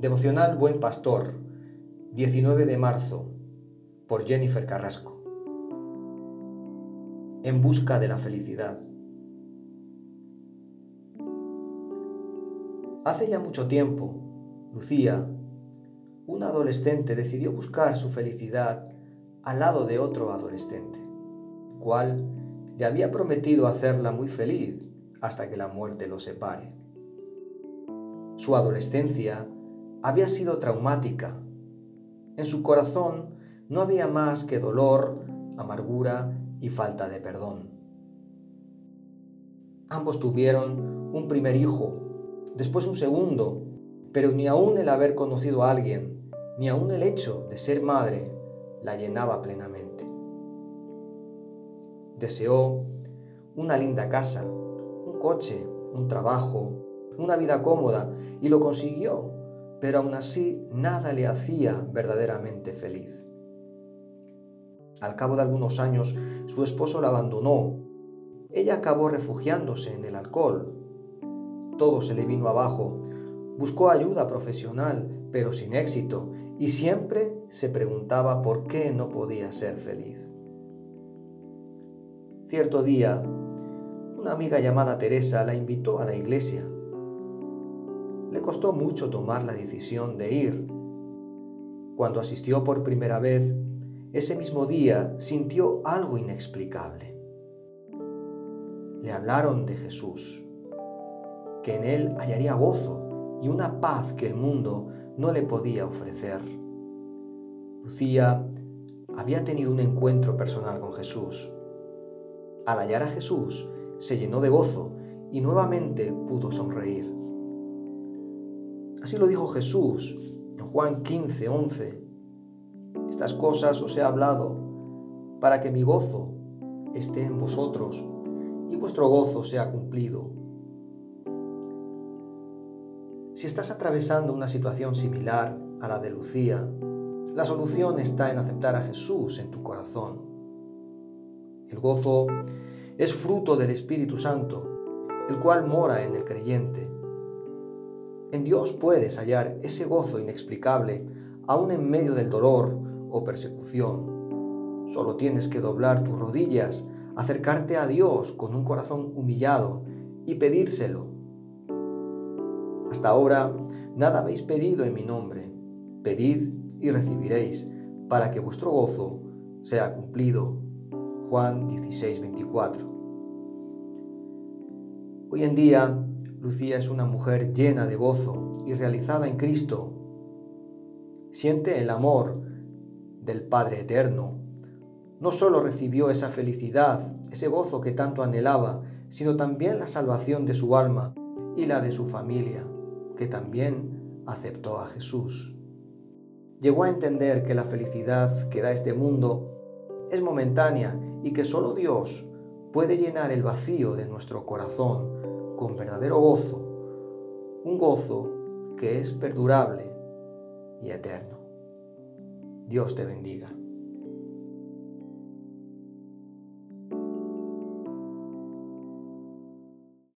Devocional Buen Pastor, 19 de marzo, por Jennifer Carrasco. En busca de la felicidad. Hace ya mucho tiempo, Lucía, una adolescente, decidió buscar su felicidad al lado de otro adolescente, cual le había prometido hacerla muy feliz hasta que la muerte los separe. Su adolescencia había sido traumática. En su corazón no había más que dolor, amargura y falta de perdón. Ambos tuvieron un primer hijo, después un segundo, pero ni aún el haber conocido a alguien, ni aún el hecho de ser madre, la llenaba plenamente. Deseó una linda casa, un coche, un trabajo, una vida cómoda, y lo consiguió pero aún así nada le hacía verdaderamente feliz. Al cabo de algunos años, su esposo la abandonó. Ella acabó refugiándose en el alcohol. Todo se le vino abajo. Buscó ayuda profesional, pero sin éxito, y siempre se preguntaba por qué no podía ser feliz. Cierto día, una amiga llamada Teresa la invitó a la iglesia le costó mucho tomar la decisión de ir. Cuando asistió por primera vez, ese mismo día sintió algo inexplicable. Le hablaron de Jesús, que en él hallaría gozo y una paz que el mundo no le podía ofrecer. Lucía había tenido un encuentro personal con Jesús. Al hallar a Jesús, se llenó de gozo y nuevamente pudo sonreír. Así lo dijo Jesús en Juan 15, 11. Estas cosas os he hablado para que mi gozo esté en vosotros y vuestro gozo sea cumplido. Si estás atravesando una situación similar a la de Lucía, la solución está en aceptar a Jesús en tu corazón. El gozo es fruto del Espíritu Santo, el cual mora en el creyente en Dios puedes hallar ese gozo inexplicable, aún en medio del dolor o persecución. Solo tienes que doblar tus rodillas, acercarte a Dios con un corazón humillado y pedírselo. Hasta ahora nada habéis pedido en mi nombre. Pedid y recibiréis, para que vuestro gozo sea cumplido. Juan 16, 24. Hoy en día Lucía es una mujer llena de gozo y realizada en Cristo. Siente el amor del Padre Eterno. No solo recibió esa felicidad, ese gozo que tanto anhelaba, sino también la salvación de su alma y la de su familia, que también aceptó a Jesús. Llegó a entender que la felicidad que da este mundo es momentánea y que solo Dios puede llenar el vacío de nuestro corazón con verdadero gozo, un gozo que es perdurable y eterno. Dios te bendiga.